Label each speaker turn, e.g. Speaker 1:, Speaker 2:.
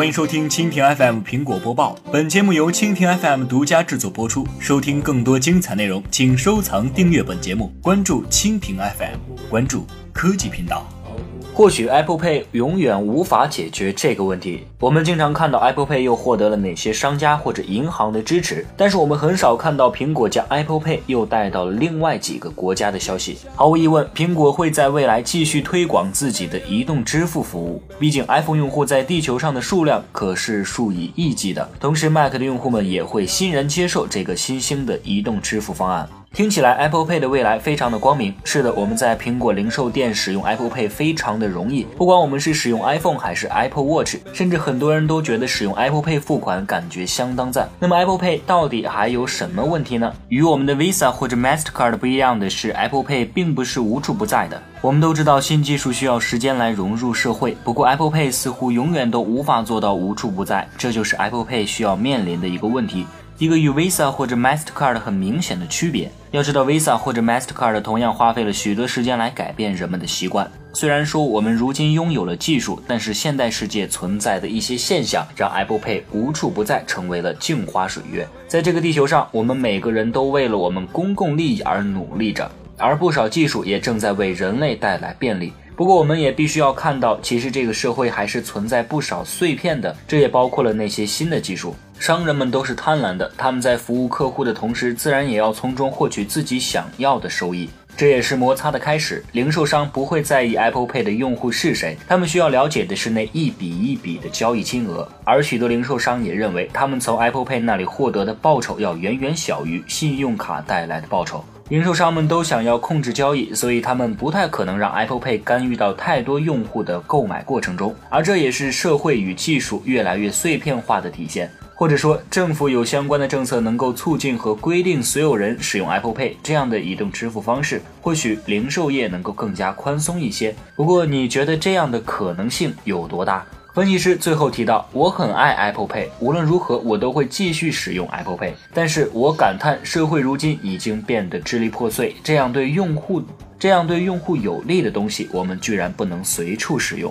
Speaker 1: 欢迎收听蜻蜓 FM 苹果播报。本节目由蜻蜓 FM 独家制作播出。收听更多精彩内容，请收藏订阅本节目，关注蜻蜓 FM，关注科技频道。
Speaker 2: 或许 Apple Pay 永远无法解决这个问题。我们经常看到 Apple Pay 又获得了哪些商家或者银行的支持，但是我们很少看到苹果将 Apple Pay 又带到了另外几个国家的消息。毫无疑问，苹果会在未来继续推广自己的移动支付服务。毕竟 iPhone 用户在地球上的数量可是数以亿计的，同时 Mac 的用户们也会欣然接受这个新兴的移动支付方案。听起来 Apple Pay 的未来非常的光明。是的，我们在苹果零售店使用 Apple Pay 非常的容易，不管我们是使用 iPhone 还是 Apple Watch，甚至很很多人都觉得使用 Apple Pay 付款感觉相当赞。那么 Apple Pay 到底还有什么问题呢？与我们的 Visa 或者 Mastercard 不一样的是，Apple Pay 并不是无处不在的。我们都知道新技术需要时间来融入社会，不过 Apple Pay 似乎永远都无法做到无处不在，这就是 Apple Pay 需要面临的一个问题。一个与 Visa 或者 Mastercard 很明显的区别。要知道，Visa 或者 Mastercard 同样花费了许多时间来改变人们的习惯。虽然说我们如今拥有了技术，但是现代世界存在的一些现象，让 Apple Pay 无处不在，成为了镜花水月。在这个地球上，我们每个人都为了我们公共利益而努力着，而不少技术也正在为人类带来便利。不过，我们也必须要看到，其实这个社会还是存在不少碎片的，这也包括了那些新的技术。商人们都是贪婪的，他们在服务客户的同时，自然也要从中获取自己想要的收益。这也是摩擦的开始。零售商不会在意 Apple Pay 的用户是谁，他们需要了解的是那一笔一笔的交易金额。而许多零售商也认为，他们从 Apple Pay 那里获得的报酬要远远小于信用卡带来的报酬。零售商们都想要控制交易，所以他们不太可能让 Apple Pay 干预到太多用户的购买过程中，而这也是社会与技术越来越碎片化的体现。或者说，政府有相关的政策能够促进和规定所有人使用 Apple Pay 这样的移动支付方式，或许零售业能够更加宽松一些。不过，你觉得这样的可能性有多大？分析师最后提到：“我很爱 Apple Pay，无论如何我都会继续使用 Apple Pay。但是我感叹，社会如今已经变得支离破碎，这样对用户、这样对用户有利的东西，我们居然不能随处使用。”